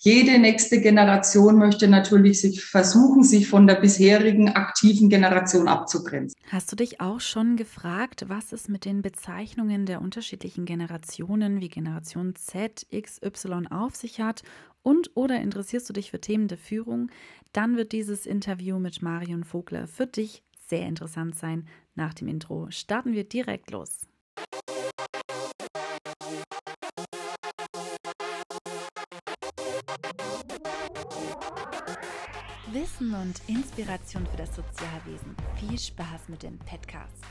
jede nächste Generation möchte natürlich sich versuchen, sich von der bisherigen aktiven Generation abzugrenzen. Hast du dich auch schon gefragt, was es mit den Bezeichnungen der unterschiedlichen Generationen wie Generation Z, X, Y auf sich hat? Und oder interessierst du dich für Themen der Führung? Dann wird dieses Interview mit Marion Vogler für dich sehr interessant sein. Nach dem Intro starten wir direkt los. Wissen und Inspiration für das Sozialwesen. Viel Spaß mit dem Podcast.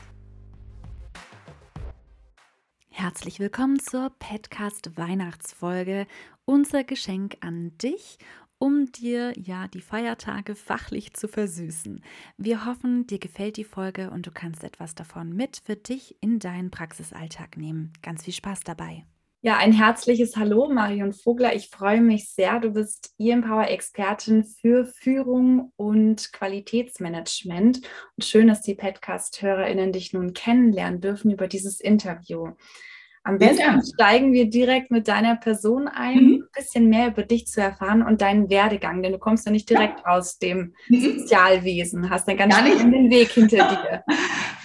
Herzlich willkommen zur Podcast Weihnachtsfolge. Unser Geschenk an dich, um dir ja die Feiertage fachlich zu versüßen. Wir hoffen, dir gefällt die Folge und du kannst etwas davon mit für dich in deinen Praxisalltag nehmen. Ganz viel Spaß dabei. Ja, ein herzliches Hallo, Marion Vogler. Ich freue mich sehr. Du bist E-Empower-Expertin für Führung und Qualitätsmanagement. Und schön, dass die Podcast-HörerInnen dich nun kennenlernen dürfen über dieses Interview. Am besten ja. steigen wir direkt mit deiner Person ein, mhm. ein bisschen mehr über dich zu erfahren und deinen Werdegang, denn du kommst ja nicht direkt ja. aus dem mhm. Sozialwesen, hast einen ganz spannenden Weg hinter dir.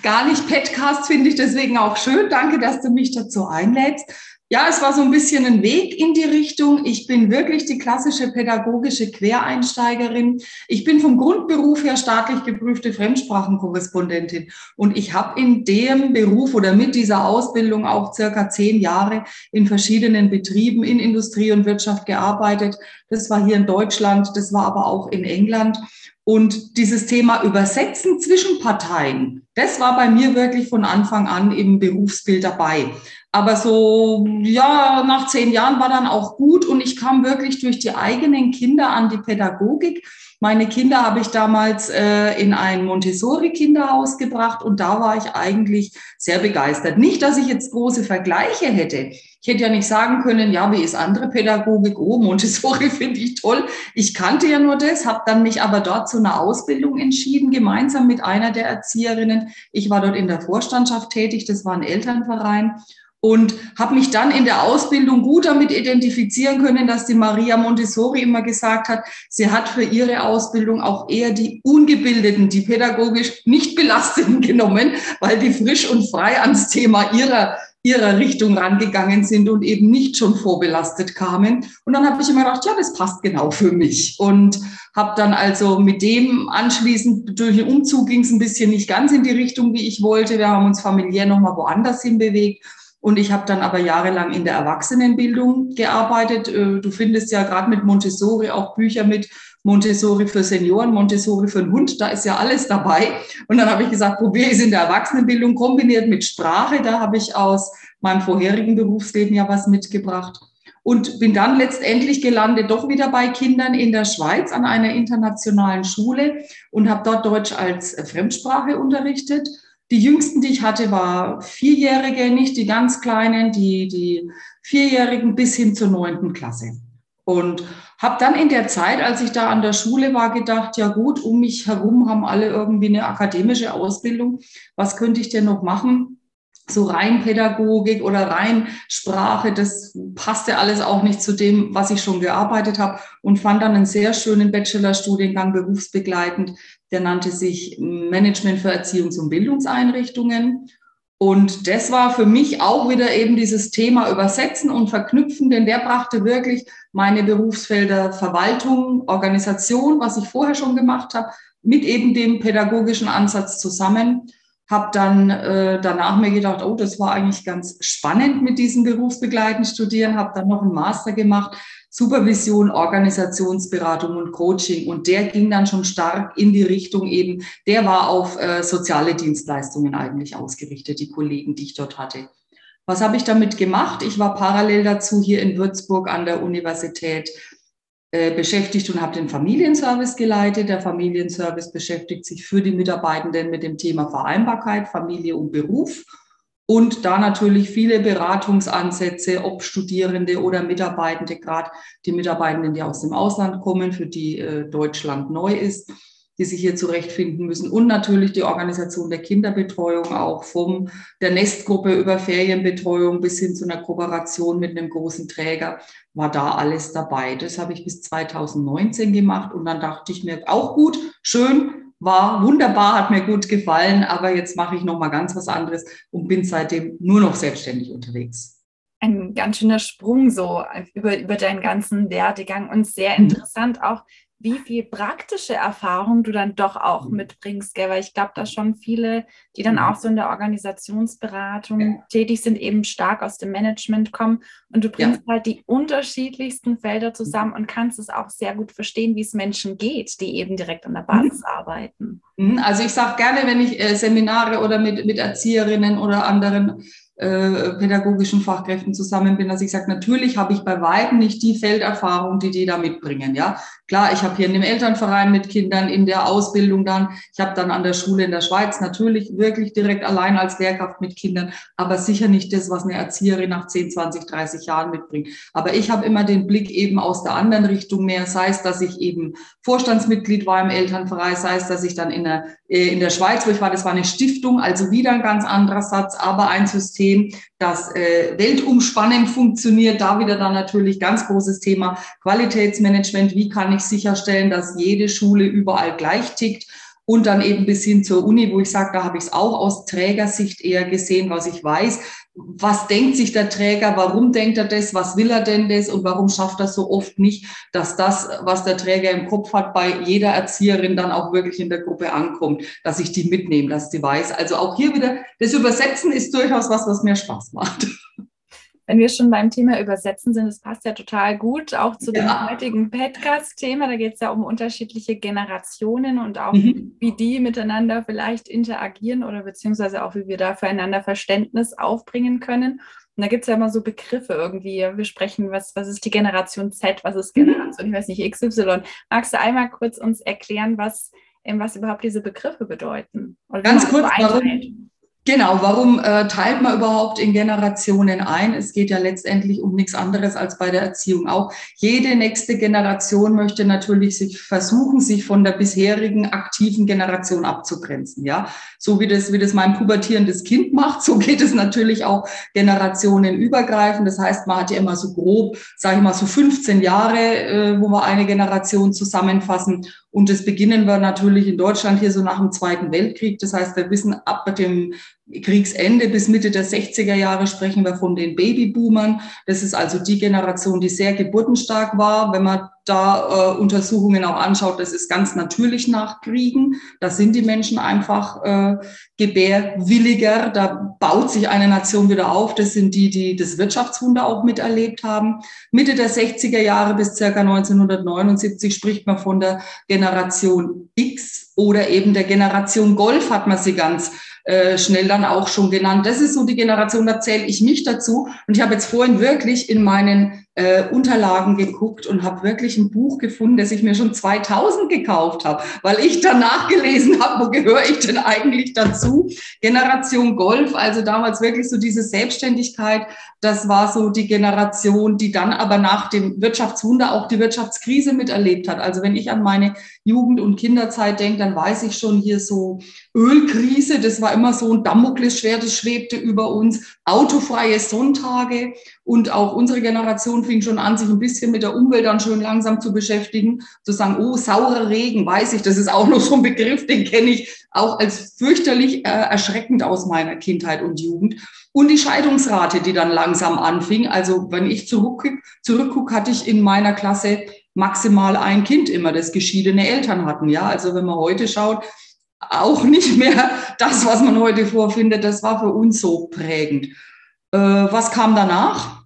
Gar nicht. Podcast finde ich deswegen auch schön. Danke, dass du mich dazu einlädst ja, es war so ein bisschen ein Weg in die Richtung. Ich bin wirklich die klassische pädagogische Quereinsteigerin. Ich bin vom Grundberuf her staatlich geprüfte Fremdsprachenkorrespondentin. Und ich habe in dem Beruf oder mit dieser Ausbildung auch circa zehn Jahre in verschiedenen Betrieben in Industrie und Wirtschaft gearbeitet. Das war hier in Deutschland, das war aber auch in England. Und dieses Thema Übersetzen zwischen Parteien, das war bei mir wirklich von Anfang an im Berufsbild dabei. Aber so, ja, nach zehn Jahren war dann auch gut und ich kam wirklich durch die eigenen Kinder an die Pädagogik. Meine Kinder habe ich damals äh, in ein Montessori-Kinderhaus gebracht und da war ich eigentlich sehr begeistert. Nicht, dass ich jetzt große Vergleiche hätte. Ich hätte ja nicht sagen können, ja, wie ist andere Pädagogik? Oh, Montessori finde ich toll. Ich kannte ja nur das, habe dann mich aber dort zu einer Ausbildung entschieden, gemeinsam mit einer der Erzieherinnen. Ich war dort in der Vorstandschaft tätig, das war ein Elternverein und habe mich dann in der Ausbildung gut damit identifizieren können, dass die Maria Montessori immer gesagt hat, sie hat für ihre Ausbildung auch eher die Ungebildeten, die pädagogisch nicht belasteten genommen, weil die frisch und frei ans Thema ihrer ihrer Richtung rangegangen sind und eben nicht schon vorbelastet kamen. Und dann habe ich immer gedacht, ja, das passt genau für mich. Und habe dann also mit dem anschließend durch den Umzug ging es ein bisschen nicht ganz in die Richtung, wie ich wollte. Wir haben uns familiär nochmal woanders hinbewegt und ich habe dann aber jahrelang in der Erwachsenenbildung gearbeitet. Äh, du findest ja gerade mit Montessori auch Bücher mit Montessori für Senioren, Montessori für einen Hund, da ist ja alles dabei. Und dann habe ich gesagt, probiere ich es in der Erwachsenenbildung kombiniert mit Sprache. Da habe ich aus meinem vorherigen Berufsleben ja was mitgebracht. Und bin dann letztendlich gelandet doch wieder bei Kindern in der Schweiz an einer internationalen Schule und habe dort Deutsch als Fremdsprache unterrichtet die jüngsten, die ich hatte, war Vierjährige, nicht die ganz kleinen, die, die Vierjährigen bis hin zur neunten Klasse. Und habe dann in der Zeit, als ich da an der Schule war, gedacht, ja gut, um mich herum haben alle irgendwie eine akademische Ausbildung. Was könnte ich denn noch machen? So rein Pädagogik oder rein Sprache, das passte alles auch nicht zu dem, was ich schon gearbeitet habe und fand dann einen sehr schönen Bachelorstudiengang berufsbegleitend der nannte sich Management für Erziehungs- und Bildungseinrichtungen. Und das war für mich auch wieder eben dieses Thema Übersetzen und Verknüpfen, denn der brachte wirklich meine Berufsfelder Verwaltung, Organisation, was ich vorher schon gemacht habe, mit eben dem pädagogischen Ansatz zusammen. Habe dann äh, danach mir gedacht, oh, das war eigentlich ganz spannend mit diesem berufsbegleitenden Studieren, habe dann noch einen Master gemacht Supervision, Organisationsberatung und Coaching. Und der ging dann schon stark in die Richtung eben, der war auf äh, soziale Dienstleistungen eigentlich ausgerichtet, die Kollegen, die ich dort hatte. Was habe ich damit gemacht? Ich war parallel dazu hier in Würzburg an der Universität äh, beschäftigt und habe den Familienservice geleitet. Der Familienservice beschäftigt sich für die Mitarbeitenden mit dem Thema Vereinbarkeit, Familie und Beruf. Und da natürlich viele Beratungsansätze, ob Studierende oder Mitarbeitende, gerade die Mitarbeitenden, die aus dem Ausland kommen, für die äh, Deutschland neu ist. die sich hier zurechtfinden müssen. Und natürlich die Organisation der Kinderbetreuung auch vom der Nestgruppe über Ferienbetreuung bis hin zu einer Kooperation mit einem großen Träger war da alles dabei. Das habe ich bis 2019 gemacht und dann dachte ich mir auch gut, schön, war wunderbar, hat mir gut gefallen, aber jetzt mache ich noch mal ganz was anderes und bin seitdem nur noch selbstständig unterwegs. Ein ganz schöner Sprung so über, über deinen ganzen Werdegang und sehr mhm. interessant auch, wie viel praktische Erfahrung du dann doch auch mhm. mitbringst, gell? weil ich glaube, dass schon viele, die dann mhm. auch so in der Organisationsberatung ja. tätig sind, eben stark aus dem Management kommen und du bringst ja. halt die unterschiedlichsten Felder zusammen und kannst es auch sehr gut verstehen, wie es Menschen geht, die eben direkt an der Basis mhm. arbeiten. Also ich sage gerne, wenn ich äh, Seminare oder mit, mit Erzieherinnen oder anderen äh, pädagogischen Fachkräften zusammen bin, dass ich sage, natürlich habe ich bei weitem nicht die Felderfahrung, die die da mitbringen. Ja, klar, ich habe hier in dem Elternverein mit Kindern in der Ausbildung dann, ich habe dann an der Schule in der Schweiz natürlich wirklich direkt allein als Lehrkraft mit Kindern, aber sicher nicht das, was eine Erzieherin nach 10, 20, 30 Jahren mitbringt. Aber ich habe immer den Blick eben aus der anderen Richtung mehr, sei es, dass ich eben Vorstandsmitglied war im Elternverein, sei es, dass ich dann in der, äh, in der Schweiz, wo ich war, das war eine Stiftung, also wieder ein ganz anderer Satz, aber ein System, System, das äh, weltumspannend funktioniert. Da wieder dann natürlich ganz großes Thema Qualitätsmanagement. Wie kann ich sicherstellen, dass jede Schule überall gleich tickt? Und dann eben bis hin zur Uni, wo ich sage, da habe ich es auch aus Trägersicht eher gesehen, was ich weiß was denkt sich der Träger, warum denkt er das, was will er denn das? Und warum schafft er so oft nicht, dass das, was der Träger im Kopf hat, bei jeder Erzieherin dann auch wirklich in der Gruppe ankommt, dass ich die mitnehme, dass die weiß. Also auch hier wieder, das Übersetzen ist durchaus was, was mir Spaß macht wenn wir schon beim Thema Übersetzen sind, das passt ja total gut auch zu dem ja. heutigen Podcast-Thema. Da geht es ja um unterschiedliche Generationen und auch, mhm. wie die miteinander vielleicht interagieren oder beziehungsweise auch, wie wir da füreinander Verständnis aufbringen können. Und da gibt es ja immer so Begriffe irgendwie. Wir sprechen, was, was ist die Generation Z, was ist Generation, ich weiß nicht, XY. Magst du einmal kurz uns erklären, was, was überhaupt diese Begriffe bedeuten? Ganz kurz, warum, Genau, warum äh, teilt man überhaupt in Generationen ein? Es geht ja letztendlich um nichts anderes als bei der Erziehung auch. Jede nächste Generation möchte natürlich sich versuchen, sich von der bisherigen aktiven Generation abzugrenzen. Ja, so wie das, wie das mein pubertierendes Kind macht, so geht es natürlich auch generationenübergreifend. Das heißt, man hat ja immer so grob, sage ich mal, so 15 Jahre, äh, wo wir eine Generation zusammenfassen. Und das beginnen wir natürlich in Deutschland hier so nach dem Zweiten Weltkrieg. Das heißt, wir wissen ab dem Kriegsende bis Mitte der 60er Jahre sprechen wir von den Babyboomern. Das ist also die Generation, die sehr geburtenstark war. Wenn man da äh, Untersuchungen auch anschaut, das ist ganz natürlich nach Kriegen. Da sind die Menschen einfach äh, gebärwilliger. Da baut sich eine Nation wieder auf. Das sind die, die das Wirtschaftswunder auch miterlebt haben. Mitte der 60er Jahre bis circa 1979 spricht man von der Generation X oder eben der Generation Golf hat man sie ganz äh, schnell dann auch schon genannt. Das ist so die Generation, da zähle ich mich dazu. Und ich habe jetzt vorhin wirklich in meinen äh, Unterlagen geguckt und habe wirklich ein Buch gefunden, das ich mir schon 2000 gekauft habe, weil ich danach gelesen habe, wo gehöre ich denn eigentlich dazu? Generation Golf, also damals wirklich so diese Selbstständigkeit, das war so die Generation, die dann aber nach dem Wirtschaftswunder auch die Wirtschaftskrise miterlebt hat. Also wenn ich an meine Jugend- und Kinderzeit denke, dann weiß ich schon hier so Ölkrise, das war immer so ein Damoklesschwert, das schwebte über uns, autofreie Sonntage und auch unsere Generation fing schon an, sich ein bisschen mit der Umwelt dann schön langsam zu beschäftigen, zu sagen, oh, saurer Regen, weiß ich, das ist auch noch so ein Begriff, den kenne ich auch als fürchterlich äh, erschreckend aus meiner Kindheit und Jugend. Und die Scheidungsrate, die dann langsam anfing. Also wenn ich zurückgucke, zurückguck, hatte ich in meiner Klasse maximal ein Kind immer, das geschiedene Eltern hatten. Ja, also wenn man heute schaut, auch nicht mehr das, was man heute vorfindet. Das war für uns so prägend. Äh, was kam danach?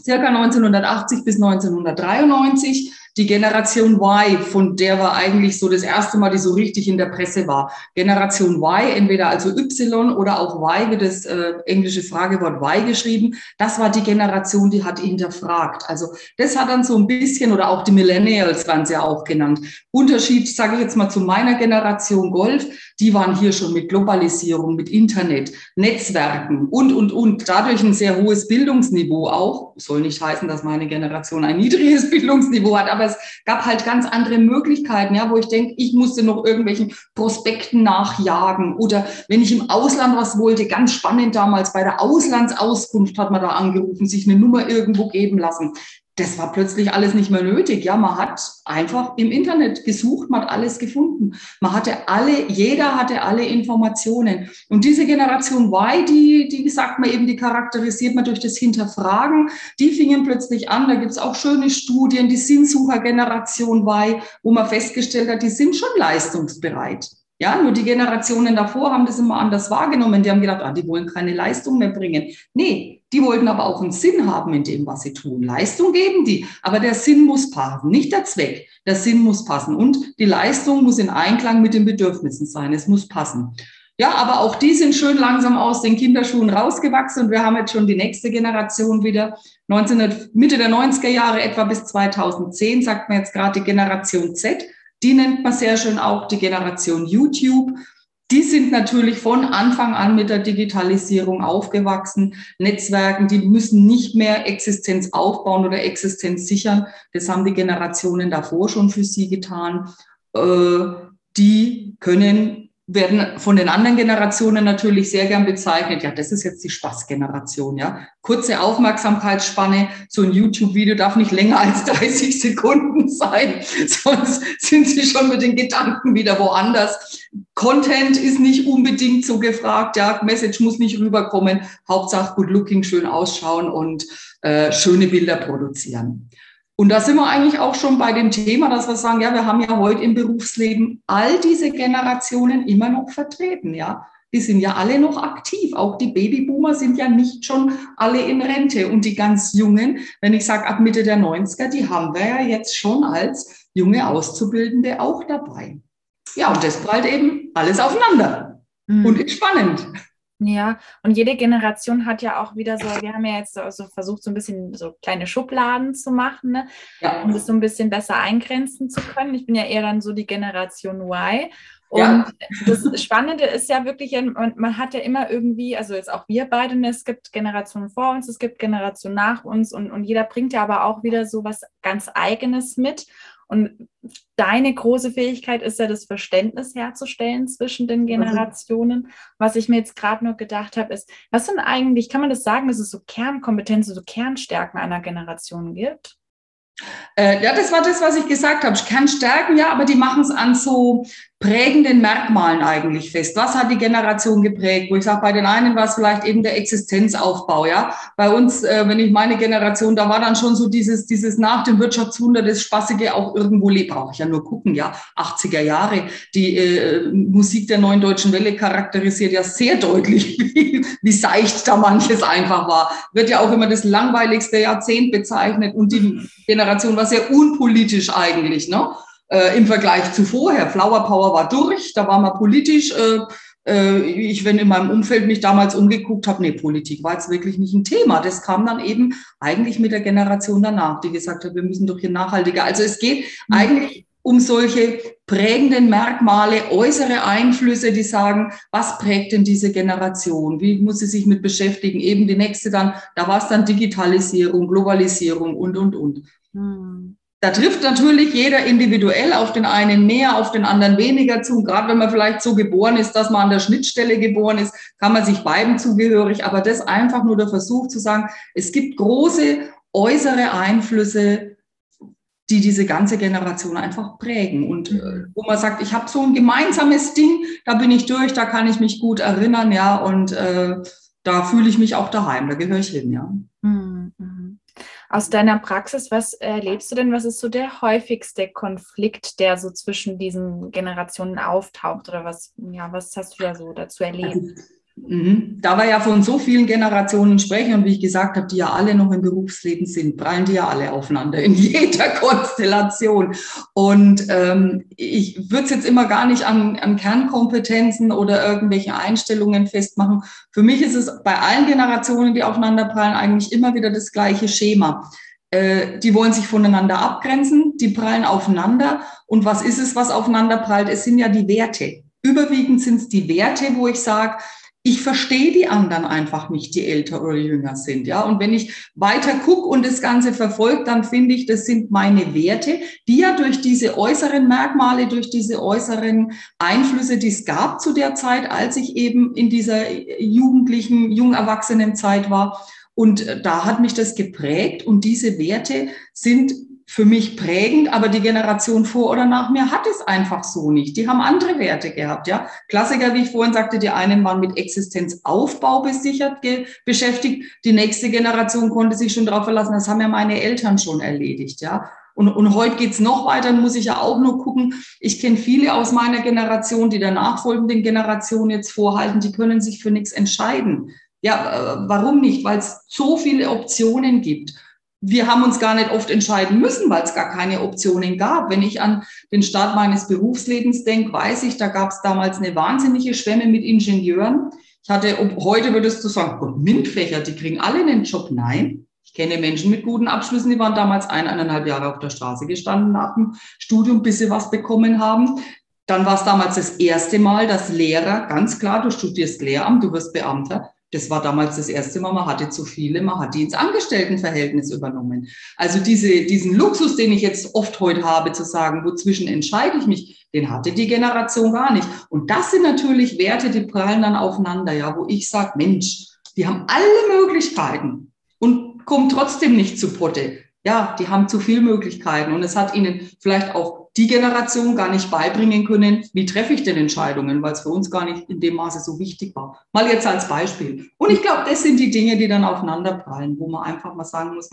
Circa 1980 bis 1993 die Generation Y, von der war eigentlich so das erste Mal, die so richtig in der Presse war. Generation Y, entweder also Y oder auch Y, wie das äh, englische Fragewort Y geschrieben. Das war die Generation, die hat hinterfragt. Also das hat dann so ein bisschen, oder auch die Millennials waren sie ja auch genannt. Unterschied, sage ich jetzt mal, zu meiner Generation Golf, die waren hier schon mit Globalisierung, mit Internet, Netzwerken und, und, und. Dadurch ein sehr hohes Bildungsniveau auch. Soll nicht heißen, dass meine Generation ein niedriges Bildungsniveau hat, aber aber es gab halt ganz andere Möglichkeiten, ja, wo ich denke, ich musste noch irgendwelchen Prospekten nachjagen. Oder wenn ich im Ausland was wollte, ganz spannend damals bei der Auslandsauskunft hat man da angerufen, sich eine Nummer irgendwo geben lassen das war plötzlich alles nicht mehr nötig. Ja, man hat einfach im Internet gesucht, man hat alles gefunden. Man hatte alle, jeder hatte alle Informationen. Und diese Generation Y, die, die sagt man eben, die charakterisiert man durch das Hinterfragen. Die fingen plötzlich an. Da gibt's auch schöne Studien, die Sinnsucher-Generation Y, wo man festgestellt hat, die sind schon leistungsbereit. Ja, nur die Generationen davor haben das immer anders wahrgenommen. Die haben gedacht, ah, die wollen keine Leistung mehr bringen. Nee, die wollten aber auch einen Sinn haben in dem, was sie tun. Leistung geben die, aber der Sinn muss passen, nicht der Zweck. Der Sinn muss passen und die Leistung muss in Einklang mit den Bedürfnissen sein. Es muss passen. Ja, aber auch die sind schön langsam aus den Kinderschuhen rausgewachsen und wir haben jetzt schon die nächste Generation wieder. 19, Mitte der 90er Jahre etwa bis 2010 sagt man jetzt gerade die Generation Z. Die nennt man sehr schön auch die Generation YouTube. Die sind natürlich von Anfang an mit der Digitalisierung aufgewachsen. Netzwerken, die müssen nicht mehr Existenz aufbauen oder Existenz sichern. Das haben die Generationen davor schon für sie getan. Äh, die können werden von den anderen Generationen natürlich sehr gern bezeichnet. Ja, das ist jetzt die Spaßgeneration, ja. Kurze Aufmerksamkeitsspanne. So ein YouTube-Video darf nicht länger als 30 Sekunden sein. Sonst sind sie schon mit den Gedanken wieder woanders. Content ist nicht unbedingt so gefragt. Ja, Message muss nicht rüberkommen. Hauptsache good looking, schön ausschauen und äh, schöne Bilder produzieren. Und da sind wir eigentlich auch schon bei dem Thema, dass wir sagen, ja, wir haben ja heute im Berufsleben all diese Generationen immer noch vertreten, ja. Die sind ja alle noch aktiv. Auch die Babyboomer sind ja nicht schon alle in Rente. Und die ganz Jungen, wenn ich sage ab Mitte der 90er, die haben wir ja jetzt schon als junge Auszubildende auch dabei. Ja, und das prallt eben alles aufeinander. Mhm. Und ist spannend. Ja, und jede Generation hat ja auch wieder so, wir haben ja jetzt so also versucht, so ein bisschen so kleine Schubladen zu machen, ne? ja. um das so ein bisschen besser eingrenzen zu können. Ich bin ja eher dann so die Generation Y. Und ja. das Spannende ist ja wirklich, man, man, hat ja immer irgendwie, also jetzt auch wir beide, ne, es gibt Generationen vor uns, es gibt Generationen nach uns und, und jeder bringt ja aber auch wieder so was ganz Eigenes mit. Und deine große Fähigkeit ist ja, das Verständnis herzustellen zwischen den Generationen. Was ich mir jetzt gerade nur gedacht habe, ist, was sind eigentlich, kann man das sagen, dass es so Kernkompetenzen, so Kernstärken einer Generation gibt? Äh, ja, das war das, was ich gesagt habe. Kernstärken, ja, aber die machen es an so prägenden Merkmalen eigentlich fest. Was hat die Generation geprägt? Wo ich sage, bei den einen war es vielleicht eben der Existenzaufbau, ja. Bei uns, äh, wenn ich meine Generation, da war dann schon so dieses, dieses nach dem Wirtschaftswunder, das Spaßige auch irgendwo lebt. Brauche ich ja nur gucken, ja. 80er Jahre, die äh, Musik der neuen deutschen Welle charakterisiert ja sehr deutlich, wie, wie seicht da manches einfach war. Wird ja auch immer das langweiligste Jahrzehnt bezeichnet und die Generation war sehr unpolitisch eigentlich, ne? Äh, im Vergleich zu vorher. Flower Power war durch, da war man politisch. Äh, äh, ich, wenn in meinem Umfeld mich damals umgeguckt habe, nee, Politik war jetzt wirklich nicht ein Thema. Das kam dann eben eigentlich mit der Generation danach, die gesagt hat, wir müssen doch hier nachhaltiger. Also es geht mhm. eigentlich um solche prägenden Merkmale, äußere Einflüsse, die sagen, was prägt denn diese Generation? Wie muss sie sich mit beschäftigen? Eben die nächste dann, da war es dann Digitalisierung, Globalisierung und, und, und. Hm. Da trifft natürlich jeder individuell auf den einen mehr, auf den anderen weniger zu. Und gerade wenn man vielleicht so geboren ist, dass man an der Schnittstelle geboren ist, kann man sich beiden zugehörig. Aber das einfach nur der Versuch zu sagen, es gibt große äußere Einflüsse, die diese ganze Generation einfach prägen. Und äh, wo man sagt, ich habe so ein gemeinsames Ding, da bin ich durch, da kann ich mich gut erinnern, ja, und äh, da fühle ich mich auch daheim, da gehöre ich hin, ja. Mhm. Aus deiner Praxis, was erlebst du denn? Was ist so der häufigste Konflikt, der so zwischen diesen Generationen auftaucht? Oder was, ja, was hast du da so dazu erlebt? Mhm. Da wir ja von so vielen Generationen sprechen und wie ich gesagt habe, die ja alle noch im Berufsleben sind, prallen die ja alle aufeinander in jeder Konstellation. Und ähm, ich würde es jetzt immer gar nicht an, an Kernkompetenzen oder irgendwelche Einstellungen festmachen. Für mich ist es bei allen Generationen, die aufeinander prallen, eigentlich immer wieder das gleiche Schema. Äh, die wollen sich voneinander abgrenzen, die prallen aufeinander. Und was ist es, was aufeinander prallt? Es sind ja die Werte. Überwiegend sind es die Werte, wo ich sage, ich verstehe die anderen einfach nicht, die älter oder jünger sind. Ja, und wenn ich weiter gucke und das Ganze verfolge, dann finde ich, das sind meine Werte, die ja durch diese äußeren Merkmale, durch diese äußeren Einflüsse, die es gab zu der Zeit, als ich eben in dieser jugendlichen, jung erwachsenen Zeit war. Und da hat mich das geprägt und diese Werte sind für mich prägend, aber die Generation vor oder nach mir hat es einfach so nicht. Die haben andere Werte gehabt, ja. Klassiker, wie ich vorhin sagte, die einen waren mit Existenzaufbau besichert, beschäftigt. Die nächste Generation konnte sich schon darauf verlassen, das haben ja meine Eltern schon erledigt, ja. Und, und heute geht's noch weiter, muss ich ja auch nur gucken. Ich kenne viele aus meiner Generation, die der nachfolgenden Generation jetzt vorhalten, die können sich für nichts entscheiden. Ja, äh, warum nicht? Weil es so viele Optionen gibt wir haben uns gar nicht oft entscheiden müssen, weil es gar keine Optionen gab. Wenn ich an den Start meines Berufslebens denke, weiß ich, da gab es damals eine wahnsinnige Schwemme mit Ingenieuren. Ich hatte, heute würdest du sagen, MINT-Fächer, die kriegen alle einen Job. Nein. Ich kenne Menschen mit guten Abschlüssen, die waren damals ein, eineinhalb Jahre auf der Straße gestanden nach dem Studium, bis sie was bekommen haben. Dann war es damals das erste Mal, dass Lehrer, ganz klar, du studierst Lehramt, du wirst Beamter, das war damals das erste Mal, man hatte zu viele, man hat die ins Angestelltenverhältnis übernommen. Also diese, diesen Luxus, den ich jetzt oft heute habe, zu sagen, wozwischen entscheide ich mich, den hatte die Generation gar nicht. Und das sind natürlich Werte, die prallen dann aufeinander, ja, wo ich sage, Mensch, die haben alle Möglichkeiten und kommen trotzdem nicht zu Potte. Ja, die haben zu viele Möglichkeiten und es hat ihnen vielleicht auch die Generation gar nicht beibringen können, wie treffe ich denn Entscheidungen, weil es für uns gar nicht in dem Maße so wichtig war. Mal jetzt als Beispiel. Und ich glaube, das sind die Dinge, die dann aufeinanderprallen, wo man einfach mal sagen muss,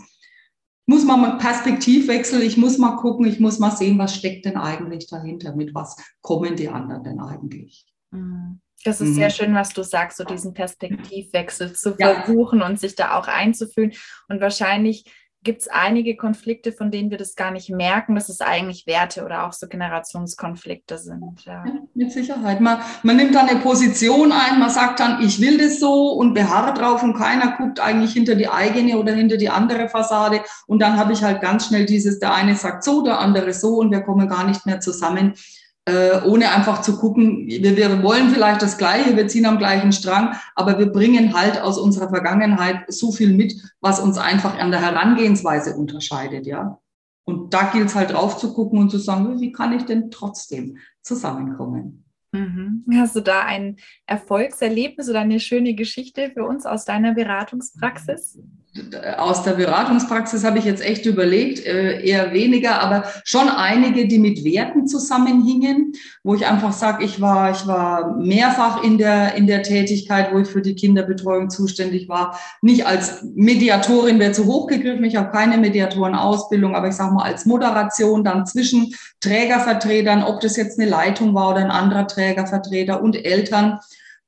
muss man mal Perspektivwechsel, ich muss mal gucken, ich muss mal sehen, was steckt denn eigentlich dahinter, mit was kommen die anderen denn eigentlich. Mhm. Das ist mhm. sehr schön, was du sagst, so diesen Perspektivwechsel zu ja. versuchen und sich da auch einzufühlen. Und wahrscheinlich gibt es einige Konflikte, von denen wir das gar nicht merken, dass es eigentlich Werte oder auch so Generationskonflikte sind. Ja. Mit Sicherheit. Man, man nimmt dann eine Position ein, man sagt dann, ich will das so und beharrt drauf und keiner guckt eigentlich hinter die eigene oder hinter die andere Fassade. Und dann habe ich halt ganz schnell dieses, der eine sagt so, der andere so und wir kommen gar nicht mehr zusammen äh, ohne einfach zu gucken, wir, wir wollen vielleicht das Gleiche, wir ziehen am gleichen Strang, aber wir bringen halt aus unserer Vergangenheit so viel mit, was uns einfach an der Herangehensweise unterscheidet, ja. Und da gilt es halt drauf zu gucken und zu sagen, wie kann ich denn trotzdem zusammenkommen? Mhm. Hast du da ein Erfolgserlebnis oder eine schöne Geschichte für uns aus deiner Beratungspraxis? Aus der Beratungspraxis habe ich jetzt echt überlegt, äh, eher weniger, aber schon einige, die mit Werten zusammenhingen, wo ich einfach sage, ich war, ich war mehrfach in der, in der Tätigkeit, wo ich für die Kinderbetreuung zuständig war. Nicht als Mediatorin wäre zu hoch gegriffen, ich habe keine Mediatorenausbildung, aber ich sage mal als Moderation dann zwischen Trägervertretern, ob das jetzt eine Leitung war oder ein anderer Trägervertreter und Eltern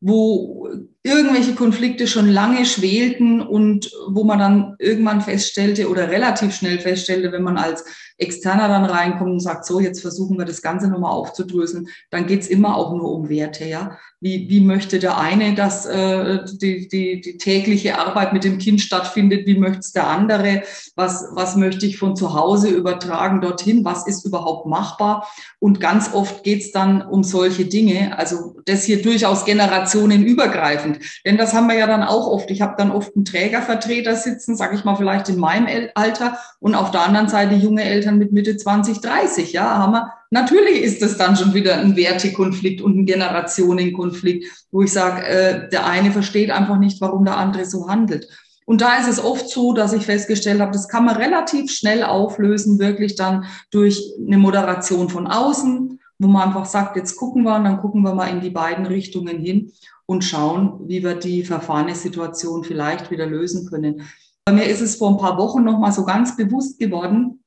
wo irgendwelche Konflikte schon lange schwelten und wo man dann irgendwann feststellte oder relativ schnell feststellte, wenn man als Externer dann reinkommt und sagt, so, jetzt versuchen wir das Ganze nochmal aufzudröseln, dann geht's immer auch nur um Werte, ja. Wie, wie möchte der eine, dass äh, die, die, die tägliche Arbeit mit dem Kind stattfindet? Wie möchte der andere? Was, was möchte ich von zu Hause übertragen dorthin? Was ist überhaupt machbar? Und ganz oft geht's dann um solche Dinge. Also das hier durchaus generationenübergreifend. Denn das haben wir ja dann auch oft. Ich habe dann oft einen Trägervertreter sitzen, sage ich mal vielleicht in meinem Alter und auf der anderen Seite junge Eltern mit Mitte 20, 30. Ja, haben wir Natürlich ist es dann schon wieder ein Wertekonflikt und ein Generationenkonflikt, wo ich sage, äh, der eine versteht einfach nicht, warum der andere so handelt. Und da ist es oft so, dass ich festgestellt habe, das kann man relativ schnell auflösen, wirklich dann durch eine Moderation von außen, wo man einfach sagt, jetzt gucken wir und dann gucken wir mal in die beiden Richtungen hin und schauen, wie wir die verfahrene Situation vielleicht wieder lösen können. Bei mir ist es vor ein paar Wochen noch mal so ganz bewusst geworden.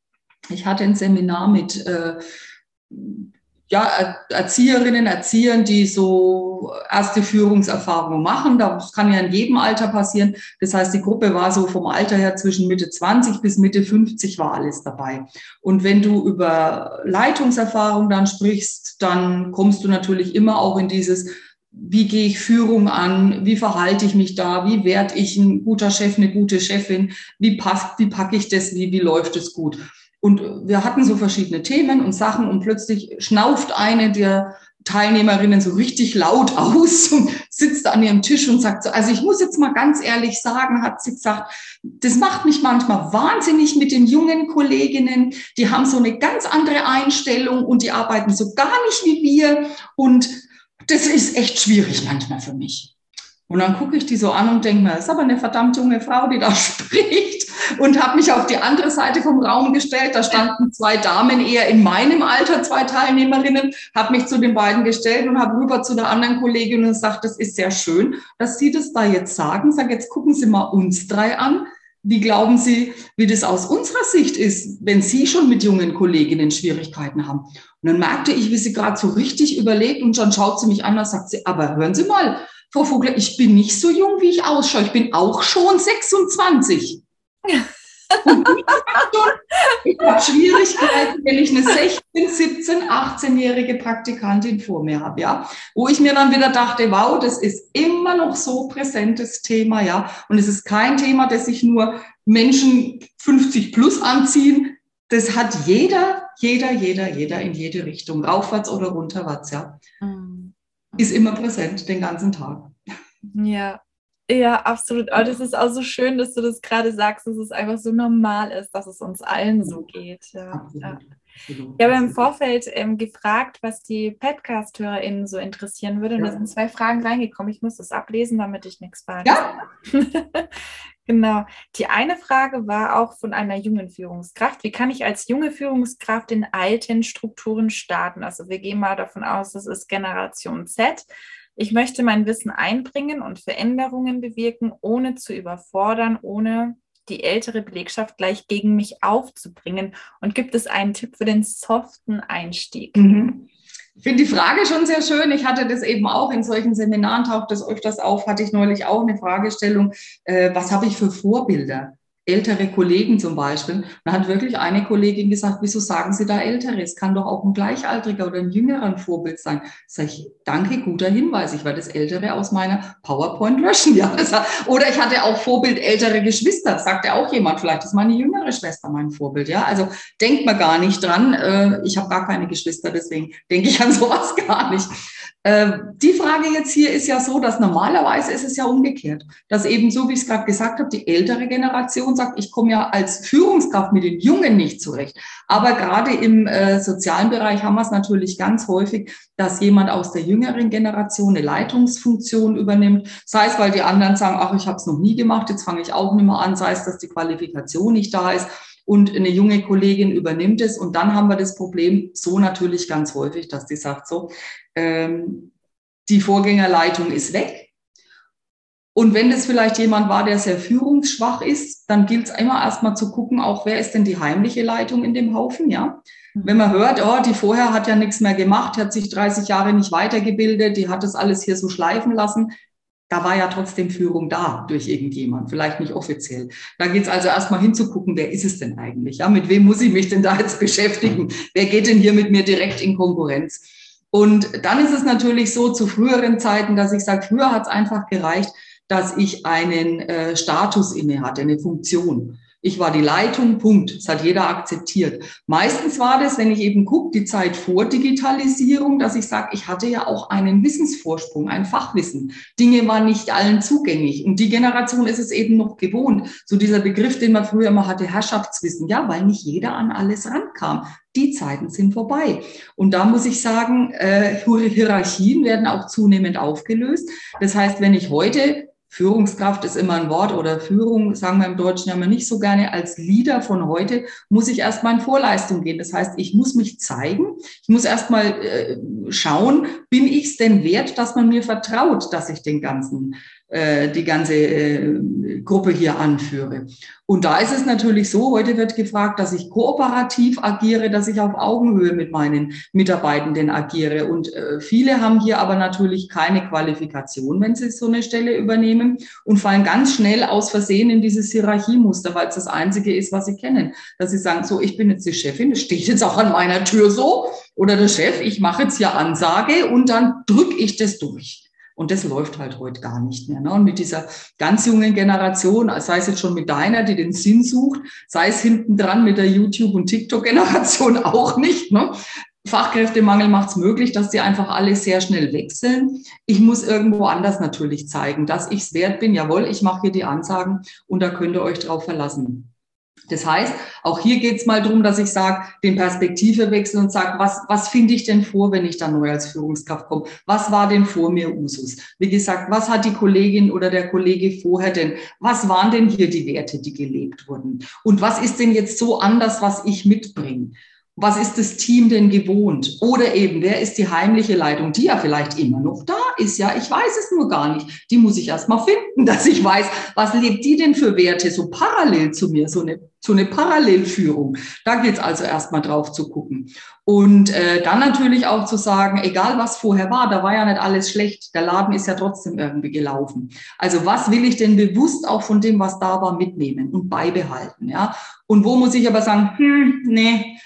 Ich hatte ein Seminar mit äh, ja, Erzieherinnen, Erziehern, die so erste Führungserfahrungen machen. Das kann ja in jedem Alter passieren. Das heißt, die Gruppe war so vom Alter her zwischen Mitte 20 bis Mitte 50 war alles dabei. Und wenn du über Leitungserfahrung dann sprichst, dann kommst du natürlich immer auch in dieses, wie gehe ich Führung an, wie verhalte ich mich da, wie werde ich ein guter Chef, eine gute Chefin, wie passt, wie packe ich das, wie, wie läuft es gut. Und wir hatten so verschiedene Themen und Sachen und plötzlich schnauft eine der, Teilnehmerinnen so richtig laut aus und sitzt an ihrem Tisch und sagt so, also ich muss jetzt mal ganz ehrlich sagen, hat sie gesagt, das macht mich manchmal wahnsinnig mit den jungen Kolleginnen. Die haben so eine ganz andere Einstellung und die arbeiten so gar nicht wie wir. Und das ist echt schwierig manchmal für mich. Und dann gucke ich die so an und denke mir, das ist aber eine verdammt junge Frau, die da spricht. Und habe mich auf die andere Seite vom Raum gestellt. Da standen zwei Damen eher in meinem Alter, zwei Teilnehmerinnen. Habe mich zu den beiden gestellt und habe rüber zu der anderen Kollegin und gesagt, das ist sehr schön, dass Sie das da jetzt sagen. Sag, jetzt gucken Sie mal uns drei an. Wie glauben Sie, wie das aus unserer Sicht ist, wenn Sie schon mit jungen Kolleginnen Schwierigkeiten haben? Und dann merkte ich, wie sie gerade so richtig überlegt und dann schaut sie mich an und sagt sie, aber hören Sie mal, Frau Vogler, ich bin nicht so jung, wie ich ausschaue. Ich bin auch schon 26. ich habe Schwierigkeiten, wenn ich eine 16, 17, 18-jährige Praktikantin vor mir habe, ja, wo ich mir dann wieder dachte, wow, das ist immer noch so präsentes Thema, ja, und es ist kein Thema, das sich nur Menschen 50 plus anziehen. Das hat jeder, jeder, jeder, jeder in jede Richtung, raufwärts oder runterwärts, ja. Mhm. Ist immer präsent den ganzen Tag. Ja, ja, absolut. Aber das ist auch so schön, dass du das gerade sagst, dass es einfach so normal ist, dass es uns allen so geht. Ja, ja. Ich habe im Vorfeld ähm, gefragt, was die Podcast-HörerInnen so interessieren würde. Und ja. da sind zwei Fragen reingekommen. Ich muss das ablesen, damit ich nichts frage. Ja. genau. Die eine Frage war auch von einer jungen Führungskraft. Wie kann ich als junge Führungskraft in alten Strukturen starten? Also wir gehen mal davon aus, das ist Generation Z. Ich möchte mein Wissen einbringen und Veränderungen bewirken, ohne zu überfordern, ohne die ältere Belegschaft gleich gegen mich aufzubringen. Und gibt es einen Tipp für den soften Einstieg? Mhm. Ich finde die Frage schon sehr schön. Ich hatte das eben auch in solchen Seminaren, taucht das öfters auf, hatte ich neulich auch eine Fragestellung, äh, was habe ich für Vorbilder? Ältere Kollegen zum Beispiel. Da hat wirklich eine Kollegin gesagt, wieso sagen Sie da ältere? Es kann doch auch ein Gleichaltriger oder ein jüngerer Vorbild sein. Sag ich, danke, guter Hinweis. Ich werde das Ältere aus meiner PowerPoint löschen. Ja, oder ich hatte auch Vorbild ältere Geschwister. Sagte auch jemand, vielleicht ist meine jüngere Schwester mein Vorbild. Ja, also denkt man gar nicht dran. Äh, ich habe gar keine Geschwister, deswegen denke ich an sowas gar nicht. Ähm, die Frage jetzt hier ist ja so, dass normalerweise ist es ja umgekehrt, dass eben so, wie ich es gerade gesagt habe, die ältere Generation sagt, ich komme ja als Führungskraft mit den Jungen nicht zurecht. Aber gerade im äh, sozialen Bereich haben wir es natürlich ganz häufig, dass jemand aus der jüngeren Generation eine Leitungsfunktion übernimmt, sei es, weil die anderen sagen, ach, ich habe es noch nie gemacht, jetzt fange ich auch nicht mehr an, sei es, dass die Qualifikation nicht da ist und eine junge Kollegin übernimmt es. Und dann haben wir das Problem so natürlich ganz häufig, dass die sagt so, ähm, die Vorgängerleitung ist weg. Und wenn das vielleicht jemand war, der sehr führungsschwach ist, dann gilt es immer erstmal zu gucken, auch wer ist denn die heimliche Leitung in dem Haufen, ja? Mhm. Wenn man hört, oh, die vorher hat ja nichts mehr gemacht, hat sich 30 Jahre nicht weitergebildet, die hat das alles hier so schleifen lassen, da war ja trotzdem Führung da durch irgendjemand, vielleicht nicht offiziell. Da geht es also erstmal hinzugucken, wer ist es denn eigentlich? Ja, mit wem muss ich mich denn da jetzt beschäftigen? Wer geht denn hier mit mir direkt in Konkurrenz? Und dann ist es natürlich so zu früheren Zeiten, dass ich sage, früher hat es einfach gereicht, dass ich einen äh, Status inne hatte, eine Funktion. Ich war die Leitung, Punkt. Das hat jeder akzeptiert. Meistens war das, wenn ich eben gucke, die Zeit vor Digitalisierung, dass ich sage, ich hatte ja auch einen Wissensvorsprung, ein Fachwissen. Dinge waren nicht allen zugänglich. Und die Generation ist es eben noch gewohnt. So dieser Begriff, den man früher immer hatte, Herrschaftswissen. Ja, weil nicht jeder an alles rankam. Die Zeiten sind vorbei. Und da muss ich sagen, äh, Hierarchien werden auch zunehmend aufgelöst. Das heißt, wenn ich heute Führungskraft ist immer ein Wort oder Führung, sagen wir im Deutschen ja immer nicht so gerne. Als Leader von heute muss ich erstmal in Vorleistung gehen. Das heißt, ich muss mich zeigen. Ich muss erstmal äh, schauen, bin ich es denn wert, dass man mir vertraut, dass ich den ganzen die ganze äh, Gruppe hier anführe. Und da ist es natürlich so, heute wird gefragt, dass ich kooperativ agiere, dass ich auf Augenhöhe mit meinen Mitarbeitenden agiere. Und äh, viele haben hier aber natürlich keine Qualifikation, wenn sie so eine Stelle übernehmen und fallen ganz schnell aus Versehen in dieses Hierarchiemuster, weil es das Einzige ist, was sie kennen. Dass sie sagen, so, ich bin jetzt die Chefin, das steht jetzt auch an meiner Tür so, oder der Chef, ich mache jetzt hier Ansage und dann drücke ich das durch. Und das läuft halt heute gar nicht mehr. Ne? Und mit dieser ganz jungen Generation, sei es jetzt schon mit deiner, die den Sinn sucht, sei es hinten dran mit der YouTube- und TikTok-Generation auch nicht. Ne? Fachkräftemangel macht es möglich, dass die einfach alle sehr schnell wechseln. Ich muss irgendwo anders natürlich zeigen, dass ich es wert bin. Jawohl, ich mache hier die Ansagen und da könnt ihr euch drauf verlassen. Das heißt, auch hier geht es mal darum, dass ich sage, den Perspektive wechseln und sage, was, was finde ich denn vor, wenn ich da neu als Führungskraft komme? Was war denn vor mir Usus? Wie gesagt, was hat die Kollegin oder der Kollege vorher denn? Was waren denn hier die Werte, die gelebt wurden? Und was ist denn jetzt so anders, was ich mitbringe? Was ist das Team denn gewohnt? Oder eben, wer ist die heimliche Leitung, die ja vielleicht immer noch da ist? Ja, ich weiß es nur gar nicht. Die muss ich erst mal finden, dass ich weiß, was lebt die denn für Werte so parallel zu mir, so eine, so eine Parallelführung. Da geht's also erst mal drauf zu gucken. Und äh, dann natürlich auch zu sagen, egal was vorher war, da war ja nicht alles schlecht. Der Laden ist ja trotzdem irgendwie gelaufen. Also was will ich denn bewusst auch von dem, was da war, mitnehmen und beibehalten? Ja? Und wo muss ich aber sagen, hm, nee,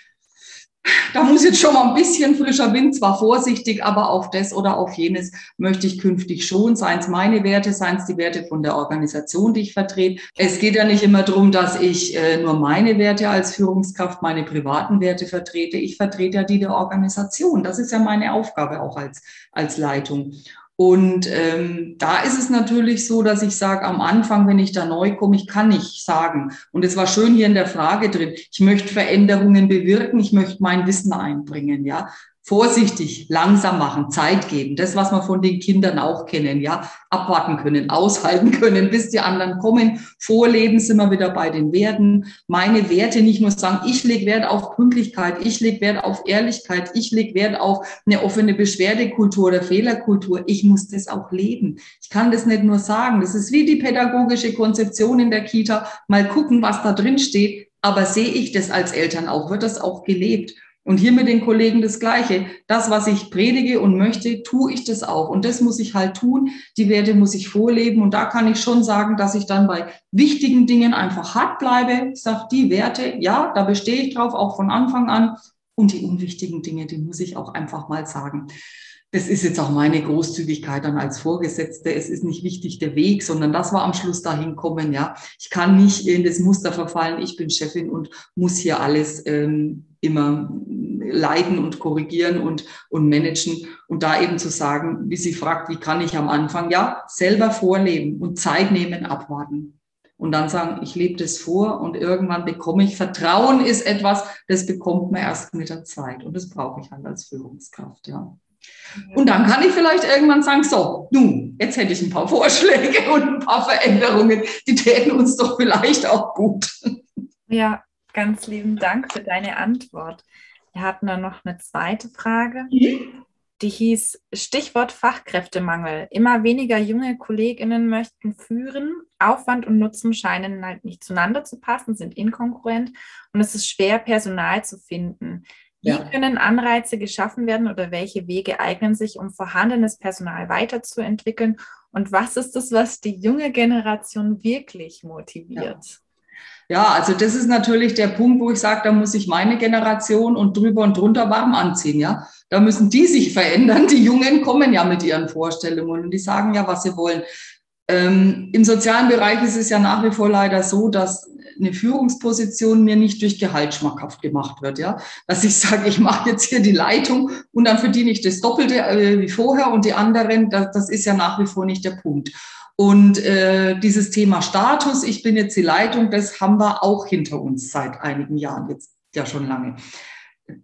da muss jetzt schon mal ein bisschen frischer Wind, zwar vorsichtig, aber auf das oder auf jenes möchte ich künftig schon, seien es meine Werte, seien es die Werte von der Organisation, die ich vertrete. Es geht ja nicht immer darum, dass ich äh, nur meine Werte als Führungskraft, meine privaten Werte vertrete. Ich vertrete ja die der Organisation. Das ist ja meine Aufgabe auch als, als Leitung. Und ähm, da ist es natürlich so, dass ich sage, am Anfang, wenn ich da neu komme, ich kann nicht sagen. Und es war schön hier in der Frage drin, ich möchte Veränderungen bewirken, ich möchte mein Wissen einbringen, ja vorsichtig, langsam machen, Zeit geben. Das, was wir von den Kindern auch kennen, ja, abwarten können, aushalten können, bis die anderen kommen. Vorleben sind wir wieder bei den Werten. Meine Werte nicht nur sagen, ich lege Wert auf Pünktlichkeit, ich lege Wert auf Ehrlichkeit, ich lege Wert auf eine offene Beschwerdekultur oder Fehlerkultur. Ich muss das auch leben. Ich kann das nicht nur sagen. Das ist wie die pädagogische Konzeption in der Kita. Mal gucken, was da drin steht. Aber sehe ich das als Eltern auch? Wird das auch gelebt? Und hier mit den Kollegen das Gleiche. Das, was ich predige und möchte, tue ich das auch. Und das muss ich halt tun. Die Werte muss ich vorleben. Und da kann ich schon sagen, dass ich dann bei wichtigen Dingen einfach hart bleibe. Ich sage, die Werte, ja, da bestehe ich drauf, auch von Anfang an. Und die unwichtigen Dinge, die muss ich auch einfach mal sagen das ist jetzt auch meine Großzügigkeit dann als Vorgesetzte. Es ist nicht wichtig der Weg, sondern das war am Schluss dahin kommen. Ja, ich kann nicht in das Muster verfallen. Ich bin Chefin und muss hier alles ähm, immer leiten und korrigieren und, und managen. Und da eben zu sagen, wie sie fragt, wie kann ich am Anfang? Ja, selber vorleben und Zeit nehmen, abwarten. Und dann sagen, ich lebe das vor und irgendwann bekomme ich Vertrauen ist etwas, das bekommt man erst mit der Zeit. Und das brauche ich halt als Führungskraft, ja. Und dann kann ich vielleicht irgendwann sagen, so, nun, jetzt hätte ich ein paar Vorschläge und ein paar Veränderungen, die täten uns doch vielleicht auch gut. Ja, ganz lieben Dank für deine Antwort. Wir hatten dann noch eine zweite Frage. Die hieß Stichwort Fachkräftemangel. Immer weniger junge KollegInnen möchten führen. Aufwand und Nutzen scheinen halt nicht zueinander zu passen, sind inkongruent und es ist schwer, Personal zu finden. Wie ja. können Anreize geschaffen werden oder welche Wege eignen sich, um vorhandenes Personal weiterzuentwickeln? Und was ist es, was die junge Generation wirklich motiviert? Ja. Ja, also das ist natürlich der Punkt, wo ich sage, da muss ich meine Generation und drüber und drunter warm anziehen, ja. Da müssen die sich verändern. Die Jungen kommen ja mit ihren Vorstellungen und die sagen ja, was sie wollen. Ähm, Im sozialen Bereich ist es ja nach wie vor leider so, dass eine Führungsposition mir nicht durch Gehalt schmackhaft gemacht wird, ja. Dass ich sage, ich mache jetzt hier die Leitung und dann verdiene ich das Doppelte äh, wie vorher und die anderen, das, das ist ja nach wie vor nicht der Punkt. Und äh, dieses Thema Status, ich bin jetzt die Leitung, das haben wir auch hinter uns seit einigen Jahren, jetzt ja schon lange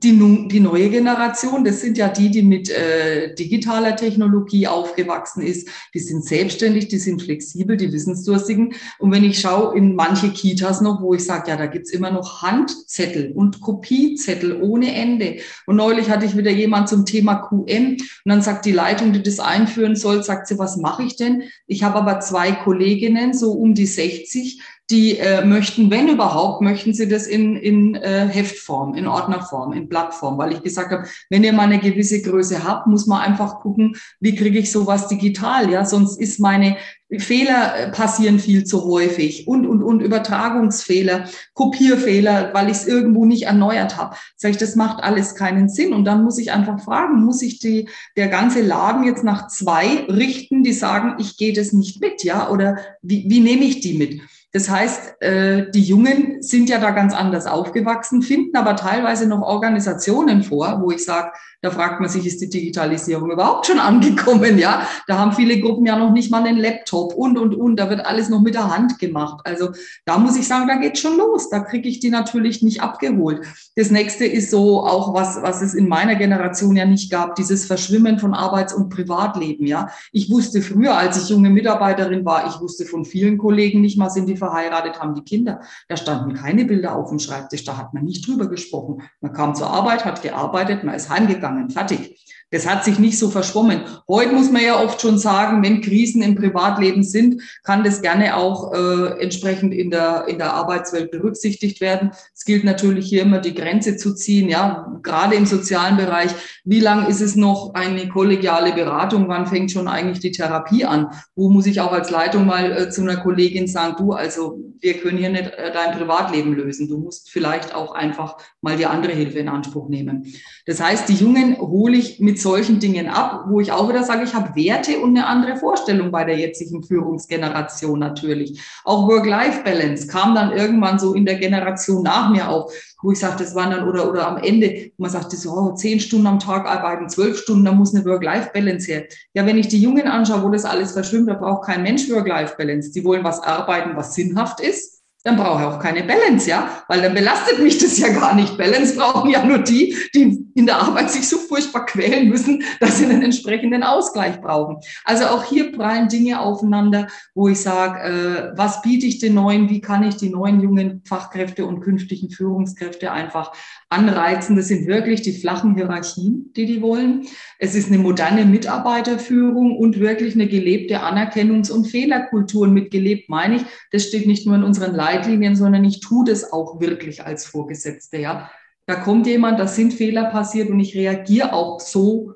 die, die neue Generation, das sind ja die, die mit äh, digitaler Technologie aufgewachsen ist, die sind selbstständig, die sind flexibel, die Wissensdurstigen. Und wenn ich schaue in manche Kitas noch, wo ich sage, ja, da gibt's immer noch Handzettel und Kopiezettel ohne Ende. Und neulich hatte ich wieder jemand zum Thema QM und dann sagt die Leitung, die das einführen soll, sagt sie, was mache ich denn? Ich habe aber zwei Kolleginnen, so um die 60, die äh, möchten, wenn überhaupt, möchten sie das in, in äh, Heftform, in Ordnerform, in Blattform, weil ich gesagt habe, wenn ihr mal eine gewisse Größe habt, muss man einfach gucken, wie kriege ich sowas digital, ja, sonst ist meine Fehler äh, passieren viel zu häufig und, und, und Übertragungsfehler, Kopierfehler, weil ich es irgendwo nicht erneuert habe. Sag ich, das macht alles keinen Sinn. Und dann muss ich einfach fragen, muss ich die, der ganze Laden jetzt nach zwei richten, die sagen, ich gehe das nicht mit, ja, oder wie, wie nehme ich die mit? Das heißt, äh, die Jungen sind ja da ganz anders aufgewachsen, finden aber teilweise noch Organisationen vor, wo ich sage, da fragt man sich, ist die Digitalisierung überhaupt schon angekommen? Ja, da haben viele Gruppen ja noch nicht mal einen Laptop und, und, und. Da wird alles noch mit der Hand gemacht. Also da muss ich sagen, da geht schon los. Da kriege ich die natürlich nicht abgeholt. Das nächste ist so auch was, was es in meiner Generation ja nicht gab, dieses Verschwimmen von Arbeits- und Privatleben. Ja, ich wusste früher, als ich junge Mitarbeiterin war, ich wusste von vielen Kollegen nicht mal, sind die verheiratet, haben die Kinder. Da standen keine Bilder auf dem Schreibtisch. Da hat man nicht drüber gesprochen. Man kam zur Arbeit, hat gearbeitet, man ist heimgegangen dann fertig. Das hat sich nicht so verschwommen. Heute muss man ja oft schon sagen, wenn Krisen im Privatleben sind, kann das gerne auch äh, entsprechend in der, in der Arbeitswelt berücksichtigt werden. Es gilt natürlich hier immer die Grenze zu ziehen, ja, gerade im sozialen Bereich. Wie lang ist es noch eine kollegiale Beratung? Wann fängt schon eigentlich die Therapie an? Wo muss ich auch als Leitung mal äh, zu einer Kollegin sagen, du, also wir können hier nicht äh, dein Privatleben lösen. Du musst vielleicht auch einfach mal die andere Hilfe in Anspruch nehmen. Das heißt, die Jungen hole ich mit solchen Dingen ab, wo ich auch wieder sage, ich habe Werte und eine andere Vorstellung bei der jetzigen Führungsgeneration natürlich. Auch Work-Life-Balance kam dann irgendwann so in der Generation nach mir auf, wo ich sage, das waren dann oder, oder am Ende, man sagt, so, oh, zehn Stunden am Tag arbeiten, zwölf Stunden, da muss eine Work-Life-Balance her. Ja, wenn ich die Jungen anschaue, wo das alles verschwimmt, da braucht kein Mensch Work-Life-Balance. Die wollen was arbeiten, was sinnhaft ist dann brauche ich auch keine Balance, ja, weil dann belastet mich das ja gar nicht. Balance brauchen ja nur die, die in der Arbeit sich so furchtbar quälen müssen, dass sie einen entsprechenden Ausgleich brauchen. Also auch hier prallen Dinge aufeinander, wo ich sage, äh, was biete ich den neuen, wie kann ich die neuen jungen Fachkräfte und künftigen Führungskräfte einfach anreizen. Das sind wirklich die flachen Hierarchien, die die wollen. Es ist eine moderne Mitarbeiterführung und wirklich eine gelebte Anerkennungs- und Fehlerkultur. Und mit gelebt meine ich, das steht nicht nur in unseren Leitlinien, sondern ich tue das auch wirklich als Vorgesetzte. Ja, da kommt jemand, da sind Fehler passiert und ich reagiere auch so,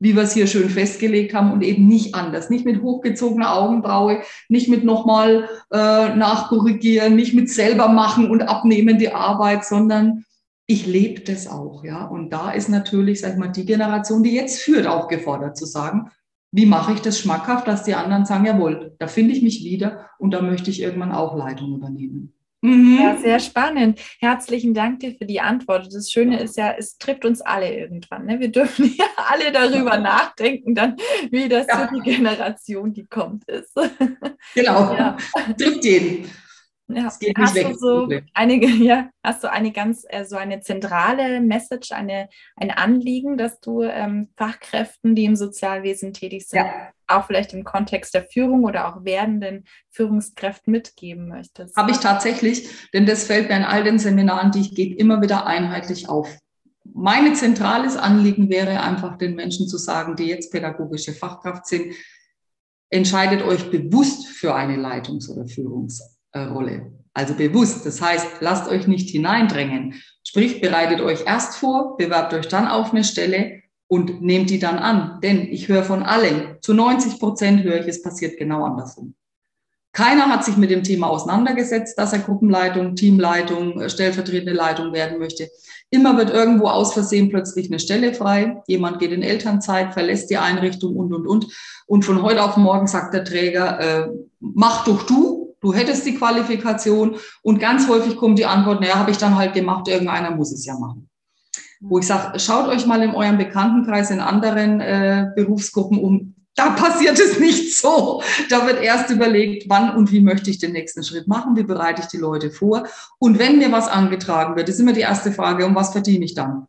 wie wir es hier schön festgelegt haben und eben nicht anders. Nicht mit hochgezogener Augenbraue, nicht mit nochmal äh, nachkorrigieren, nicht mit selber machen und abnehmen die Arbeit, sondern ich lebe das auch, ja. Und da ist natürlich, sag ich mal, die Generation, die jetzt führt, auch gefordert zu sagen, wie mache ich das schmackhaft, dass die anderen sagen, jawohl, da finde ich mich wieder und da möchte ich irgendwann auch Leitung übernehmen. Mhm. Ja, sehr spannend. Herzlichen Dank dir für die Antwort. Das Schöne ist ja, es trifft uns alle irgendwann. Ne? Wir dürfen ja alle darüber nachdenken, dann, wie das ja. für die Generation, die kommt, ist. Genau, ja. trifft jeden. Ja. hast weg, du so einige, ja, hast du eine ganz äh, so eine zentrale Message, eine, ein Anliegen, dass du ähm, Fachkräften, die im Sozialwesen tätig sind, ja. auch vielleicht im Kontext der Führung oder auch werdenden Führungskräften mitgeben möchtest? Habe ich tatsächlich, denn das fällt mir in all den Seminaren, die ich gebe, immer wieder einheitlich auf. Mein zentrales Anliegen wäre einfach den Menschen zu sagen, die jetzt pädagogische Fachkraft sind, entscheidet euch bewusst für eine Leitungs- oder Führungs Rolle. Also bewusst. Das heißt, lasst euch nicht hineindrängen. Sprich, bereitet euch erst vor, bewerbt euch dann auf eine Stelle und nehmt die dann an. Denn ich höre von allen, zu 90 Prozent höre ich, es passiert genau andersrum. Keiner hat sich mit dem Thema auseinandergesetzt, dass er Gruppenleitung, Teamleitung, äh, stellvertretende Leitung werden möchte. Immer wird irgendwo aus Versehen plötzlich eine Stelle frei. Jemand geht in Elternzeit, verlässt die Einrichtung und, und, und. Und von heute auf morgen sagt der Träger, äh, mach doch du, du hättest die Qualifikation und ganz häufig kommt die Antwort, naja, habe ich dann halt gemacht, irgendeiner muss es ja machen. Wo ich sage, schaut euch mal in eurem Bekanntenkreis in anderen äh, Berufsgruppen um. Da passiert es nicht so. Da wird erst überlegt, wann und wie möchte ich den nächsten Schritt machen, wie bereite ich die Leute vor. Und wenn mir was angetragen wird, ist immer die erste Frage, um was verdiene ich dann?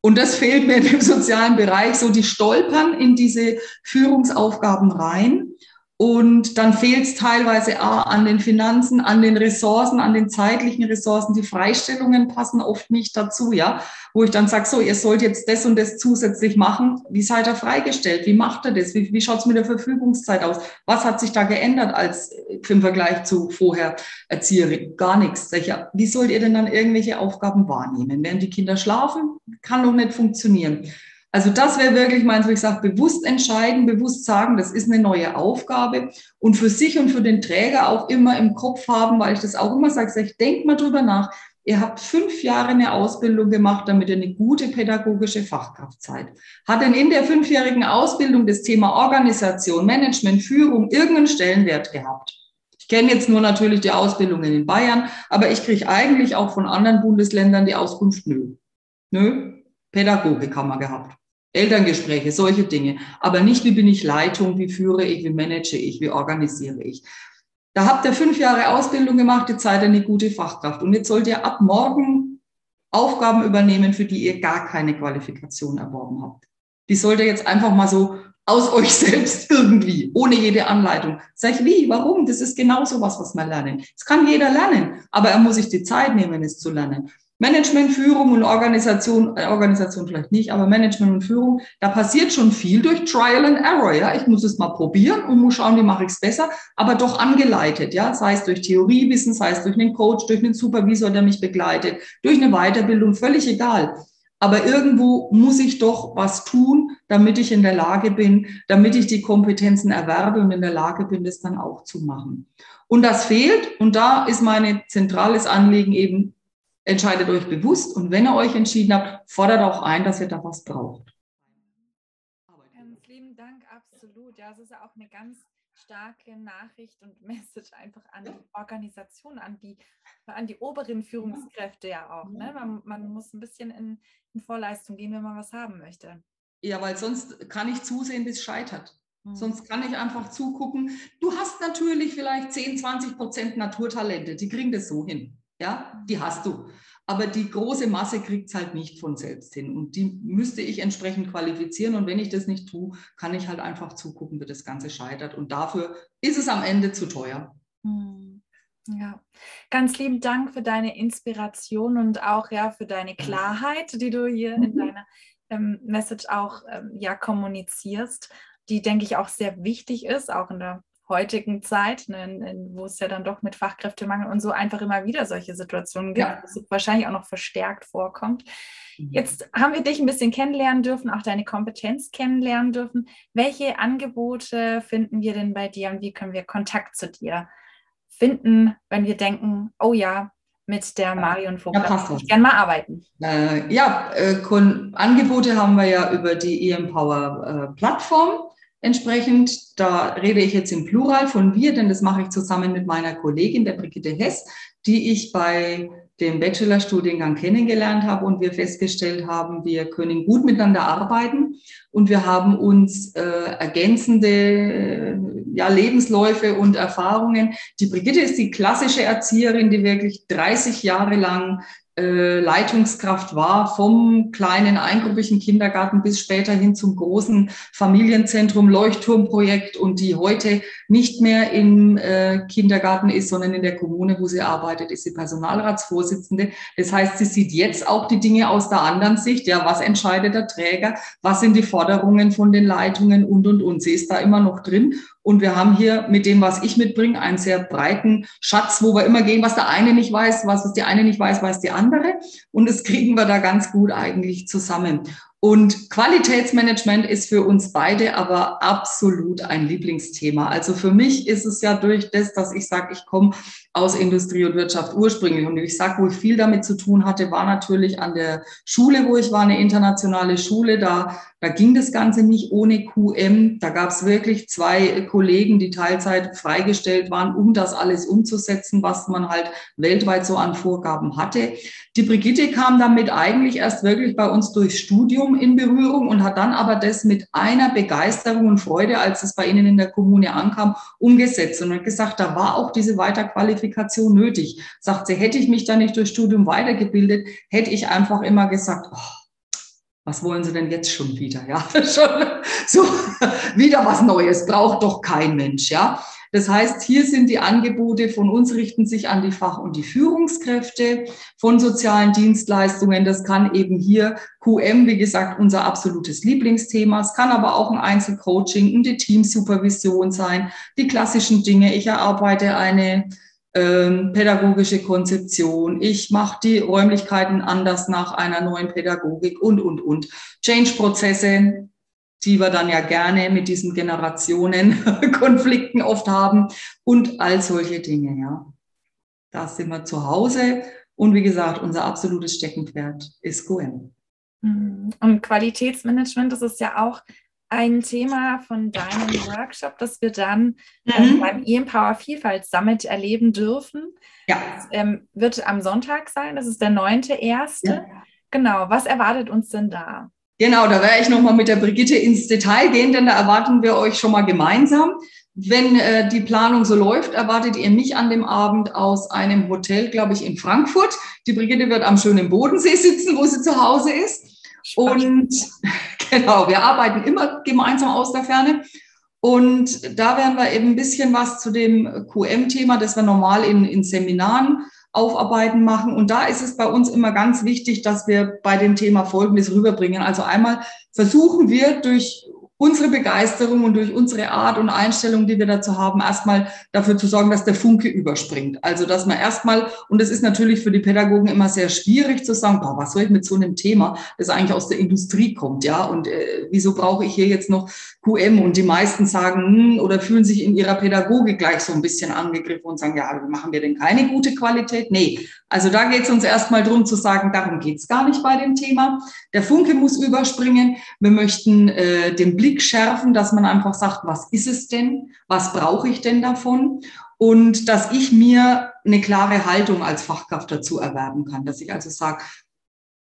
Und das fehlt mir im sozialen Bereich, so die stolpern in diese Führungsaufgaben rein und dann fehlt es teilweise A, an den Finanzen, an den Ressourcen, an den zeitlichen Ressourcen. Die Freistellungen passen oft nicht dazu, ja. Wo ich dann sage, so, ihr sollt jetzt das und das zusätzlich machen. Wie seid ihr freigestellt? Wie macht ihr das? Wie, wie schaut es mit der Verfügungszeit aus? Was hat sich da geändert als im Vergleich zu vorher Erzieherin? Gar nichts. Sag ich, ja, wie sollt ihr denn dann irgendwelche Aufgaben wahrnehmen? Während die Kinder schlafen? Kann doch nicht funktionieren. Also das wäre wirklich meins, wo ich sage, bewusst entscheiden, bewusst sagen, das ist eine neue Aufgabe und für sich und für den Träger auch immer im Kopf haben, weil ich das auch immer sage, ich denke mal drüber nach. Ihr habt fünf Jahre eine Ausbildung gemacht, damit ihr eine gute pädagogische Fachkraft seid. Hat denn in der fünfjährigen Ausbildung das Thema Organisation, Management, Führung irgendeinen Stellenwert gehabt? Ich kenne jetzt nur natürlich die Ausbildungen in Bayern, aber ich kriege eigentlich auch von anderen Bundesländern die Auskunft, nö. Nö, Pädagogik haben wir gehabt. Elterngespräche, solche Dinge. Aber nicht, wie bin ich Leitung, wie führe ich, wie manage ich, wie organisiere ich. Da habt ihr fünf Jahre Ausbildung gemacht, jetzt seid ihr eine gute Fachkraft. Und jetzt sollt ihr ab morgen Aufgaben übernehmen, für die ihr gar keine Qualifikation erworben habt. Die sollt ihr jetzt einfach mal so aus euch selbst irgendwie, ohne jede Anleitung. Sag ich, wie, warum? Das ist genau so was, was wir lernen. Das kann jeder lernen, aber er muss sich die Zeit nehmen, es zu lernen. Management, Führung und Organisation, äh, Organisation vielleicht nicht, aber Management und Führung, da passiert schon viel durch Trial and Error. Ja, ich muss es mal probieren und muss schauen, wie mache ich es besser, aber doch angeleitet. Ja, sei es durch Theoriewissen, sei es durch einen Coach, durch einen Supervisor, der mich begleitet, durch eine Weiterbildung, völlig egal. Aber irgendwo muss ich doch was tun, damit ich in der Lage bin, damit ich die Kompetenzen erwerbe und in der Lage bin, das dann auch zu machen. Und das fehlt. Und da ist mein zentrales Anliegen eben, entscheidet euch bewusst. Und wenn ihr euch entschieden habt, fordert auch ein, dass ihr da was braucht. Ganz lieben Dank, absolut. Ja, es ist ja auch eine ganz starke Nachricht und Message einfach an die Organisation, an die, an die oberen Führungskräfte ja auch. Ne? Man, man muss ein bisschen in, in Vorleistung gehen, wenn man was haben möchte. Ja, weil sonst kann ich zusehen, bis es scheitert. Mhm. Sonst kann ich einfach zugucken. Du hast natürlich vielleicht 10, 20 Prozent Naturtalente, die kriegen das so hin. Ja, die hast du. Aber die große Masse kriegt es halt nicht von selbst hin. Und die müsste ich entsprechend qualifizieren. Und wenn ich das nicht tue, kann ich halt einfach zugucken, wie das Ganze scheitert. Und dafür ist es am Ende zu teuer. Hm. Ja, ganz lieben Dank für deine Inspiration und auch ja für deine Klarheit, die du hier in mhm. deiner ähm, Message auch ähm, ja kommunizierst, die denke ich auch sehr wichtig ist, auch in der heutigen Zeit, ne, wo es ja dann doch mit Fachkräftemangel und so einfach immer wieder solche Situationen gibt, ja. was wahrscheinlich auch noch verstärkt vorkommt. Mhm. Jetzt haben wir dich ein bisschen kennenlernen dürfen, auch deine Kompetenz kennenlernen dürfen. Welche Angebote finden wir denn bei dir und wie können wir Kontakt zu dir finden, wenn wir denken, oh ja, mit der Marion Vogel ja, ich gerne mal arbeiten. Äh, ja, äh, Angebote haben wir ja über die eMpower äh, Plattform. Entsprechend, da rede ich jetzt im Plural von wir, denn das mache ich zusammen mit meiner Kollegin, der Brigitte Hess, die ich bei dem Bachelorstudiengang kennengelernt habe und wir festgestellt haben, wir können gut miteinander arbeiten und wir haben uns äh, ergänzende äh, ja, Lebensläufe und Erfahrungen. Die Brigitte ist die klassische Erzieherin, die wirklich 30 Jahre lang äh, Leitungskraft war, vom kleinen eingruppigen Kindergarten bis später hin zum großen Familienzentrum Leuchtturmprojekt und die heute nicht mehr im äh, Kindergarten ist, sondern in der Kommune, wo sie arbeitet, ist sie Personalratsvorsitzende. Das heißt, sie sieht jetzt auch die Dinge aus der anderen Sicht. Ja, was entscheidet der Träger? Was sind die Forderungen von den Leitungen und, und, und. Sie ist da immer noch drin und wir haben hier mit dem, was ich mitbringe, einen sehr breiten Schatz, wo wir immer gehen, was der eine nicht weiß, was die eine nicht weiß, weiß die andere. Und das kriegen wir da ganz gut eigentlich zusammen. Und Qualitätsmanagement ist für uns beide aber absolut ein Lieblingsthema. Also für mich ist es ja durch das, dass ich sage, ich komme aus Industrie und Wirtschaft ursprünglich. Und ich sage, wo ich viel damit zu tun hatte, war natürlich an der Schule, wo ich war, eine internationale Schule. Da, da ging das Ganze nicht ohne QM. Da gab es wirklich zwei Kollegen, die Teilzeit freigestellt waren, um das alles umzusetzen, was man halt weltweit so an Vorgaben hatte. Die Brigitte kam damit eigentlich erst wirklich bei uns durchs Studium in Berührung und hat dann aber das mit einer Begeisterung und Freude, als es bei Ihnen in der Kommune ankam, umgesetzt und hat gesagt, da war auch diese Weiterqualifikation nötig. Sagt sie, hätte ich mich da nicht durch Studium weitergebildet, hätte ich einfach immer gesagt, oh, was wollen Sie denn jetzt schon wieder? Ja, schon so wieder was Neues braucht doch kein Mensch, ja. Das heißt, hier sind die Angebote von uns richten sich an die Fach- und die Führungskräfte von sozialen Dienstleistungen. Das kann eben hier QM, wie gesagt, unser absolutes Lieblingsthema. Es kann aber auch ein Einzelcoaching, eine Teamsupervision sein, die klassischen Dinge. Ich erarbeite eine ähm, pädagogische Konzeption. Ich mache die Räumlichkeiten anders nach einer neuen Pädagogik und, und, und. Change-Prozesse, die wir dann ja gerne mit diesen Generationenkonflikten oft haben und all solche Dinge, ja. Da sind wir zu Hause und wie gesagt, unser absolutes Steckenpferd ist QM. Mhm. Und Qualitätsmanagement, das ist ja auch ein Thema von deinem Workshop, das wir dann ähm, mhm. beim E-Empower Vielfalt Summit erleben dürfen. Ja. Das ähm, wird am Sonntag sein, das ist der 9.1. Ja. Genau, was erwartet uns denn da? Genau, da werde ich nochmal mit der Brigitte ins Detail gehen, denn da erwarten wir euch schon mal gemeinsam. Wenn äh, die Planung so läuft, erwartet ihr mich an dem Abend aus einem Hotel, glaube ich, in Frankfurt. Die Brigitte wird am schönen Bodensee sitzen, wo sie zu Hause ist. Und genau, wir arbeiten immer gemeinsam aus der Ferne. Und da werden wir eben ein bisschen was zu dem QM-Thema, das wir normal in, in Seminaren aufarbeiten machen. Und da ist es bei uns immer ganz wichtig, dass wir bei dem Thema Folgendes rüberbringen. Also einmal versuchen wir durch unsere Begeisterung und durch unsere Art und Einstellung, die wir dazu haben, erstmal dafür zu sorgen, dass der Funke überspringt. Also, dass man erstmal, und das ist natürlich für die Pädagogen immer sehr schwierig zu sagen, boah, was soll ich mit so einem Thema, das eigentlich aus der Industrie kommt, ja, und äh, wieso brauche ich hier jetzt noch QM? Und die meisten sagen, hm, oder fühlen sich in ihrer Pädagogik gleich so ein bisschen angegriffen und sagen, ja, machen wir denn keine gute Qualität? Nee, also da geht es uns erstmal darum zu sagen, darum geht es gar nicht bei dem Thema. Der Funke muss überspringen. Wir möchten äh, den Blick schärfen, dass man einfach sagt, was ist es denn? Was brauche ich denn davon? Und dass ich mir eine klare Haltung als Fachkraft dazu erwerben kann. Dass ich also sage,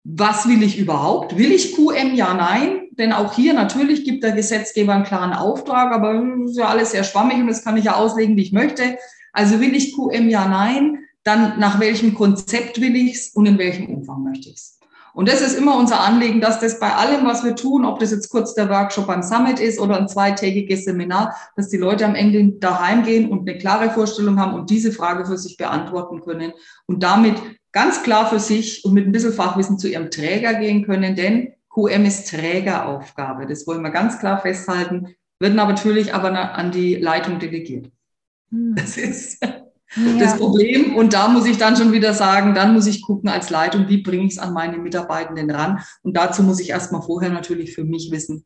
was will ich überhaupt? Will ich QM? Ja, nein. Denn auch hier natürlich gibt der Gesetzgeber einen klaren Auftrag, aber ist ja alles sehr schwammig und das kann ich ja auslegen, wie ich möchte. Also will ich QM? Ja, nein. Dann nach welchem Konzept will ich es und in welchem Umfang möchte ich es? Und das ist immer unser Anliegen, dass das bei allem, was wir tun, ob das jetzt kurz der Workshop beim Summit ist oder ein zweitägiges Seminar, dass die Leute am Ende daheim gehen und eine klare Vorstellung haben und diese Frage für sich beantworten können und damit ganz klar für sich und mit ein bisschen Fachwissen zu ihrem Träger gehen können, denn QM ist Trägeraufgabe. Das wollen wir ganz klar festhalten, aber natürlich aber an die Leitung delegiert. Hm. Das ist ja. das Problem. Und da muss ich dann schon wieder sagen, dann muss ich gucken als Leitung, wie bringe ich es an meine Mitarbeitenden ran. Und dazu muss ich erstmal vorher natürlich für mich wissen,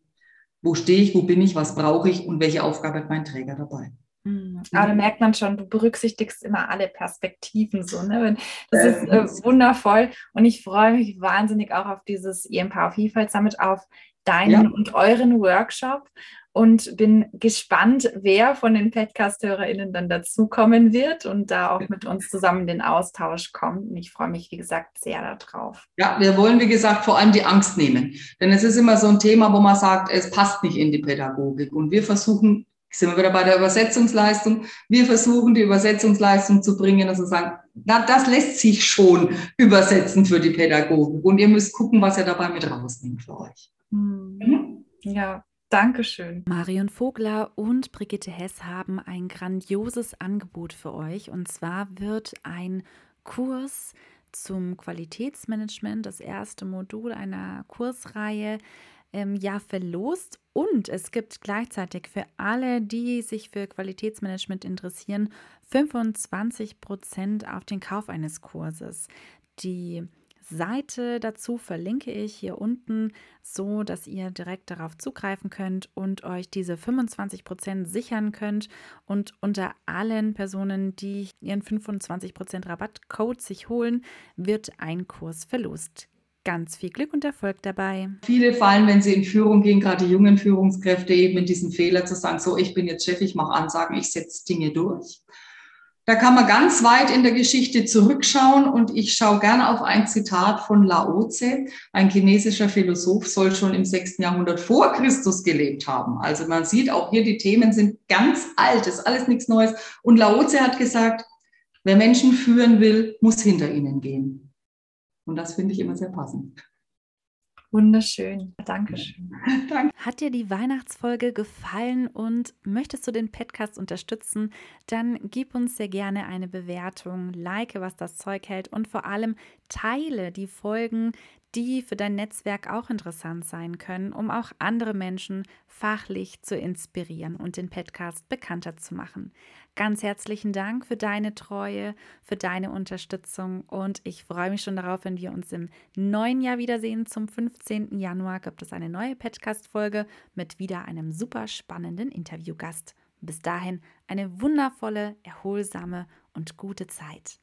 wo stehe ich, wo bin ich, was brauche ich und welche Aufgabe hat mein Träger dabei. Mhm. Aber da merkt man schon, du berücksichtigst immer alle Perspektiven so. Ne? Das ist äh, wundervoll und ich freue mich wahnsinnig auch auf dieses EMPOwer Vielfalt Summit, auf deinen ja. und euren Workshop und bin gespannt, wer von den Podcast-HörerInnen dann dazukommen wird und da auch mit uns zusammen den Austausch kommt. Und ich freue mich, wie gesagt, sehr darauf. Ja, wir wollen, wie gesagt, vor allem die Angst nehmen. Denn es ist immer so ein Thema, wo man sagt, es passt nicht in die Pädagogik. Und wir versuchen, sind wir wieder bei der Übersetzungsleistung, wir versuchen, die Übersetzungsleistung zu bringen, also sagen, na, das lässt sich schon übersetzen für die Pädagogik. Und ihr müsst gucken, was ihr dabei mit rausnimmt für euch. Hm. Mhm. Ja, Dankeschön. Marion Vogler und Brigitte Hess haben ein grandioses Angebot für euch. Und zwar wird ein Kurs zum Qualitätsmanagement, das erste Modul einer Kursreihe, ähm, ja verlost. Und es gibt gleichzeitig für alle, die sich für Qualitätsmanagement interessieren, 25 Prozent auf den Kauf eines Kurses. Die Seite dazu verlinke ich hier unten, so dass ihr direkt darauf zugreifen könnt und euch diese 25% sichern könnt. Und unter allen Personen, die ihren 25% Rabattcode sich holen, wird ein Kurs verlost. Ganz viel Glück und Erfolg dabei. Viele fallen, wenn sie in Führung gehen, gerade die jungen Führungskräfte, eben in diesen Fehler zu sagen, so, ich bin jetzt Chef, ich mache Ansagen, ich setze Dinge durch. Da kann man ganz weit in der Geschichte zurückschauen und ich schaue gerne auf ein Zitat von Lao Tse. Ein chinesischer Philosoph soll schon im 6. Jahrhundert vor Christus gelebt haben. Also man sieht auch hier, die Themen sind ganz alt, ist alles nichts Neues. Und Lao Tse hat gesagt, wer Menschen führen will, muss hinter ihnen gehen. Und das finde ich immer sehr passend. Wunderschön. Dankeschön. Danke. Hat dir die Weihnachtsfolge gefallen und möchtest du den Podcast unterstützen, dann gib uns sehr gerne eine Bewertung, like, was das Zeug hält und vor allem teile die Folgen, die für dein Netzwerk auch interessant sein können, um auch andere Menschen fachlich zu inspirieren und den Podcast bekannter zu machen. Ganz herzlichen Dank für deine Treue, für deine Unterstützung und ich freue mich schon darauf, wenn wir uns im neuen Jahr wiedersehen. Zum 15. Januar gibt es eine neue Podcast-Folge mit wieder einem super spannenden Interviewgast. Bis dahin eine wundervolle, erholsame und gute Zeit.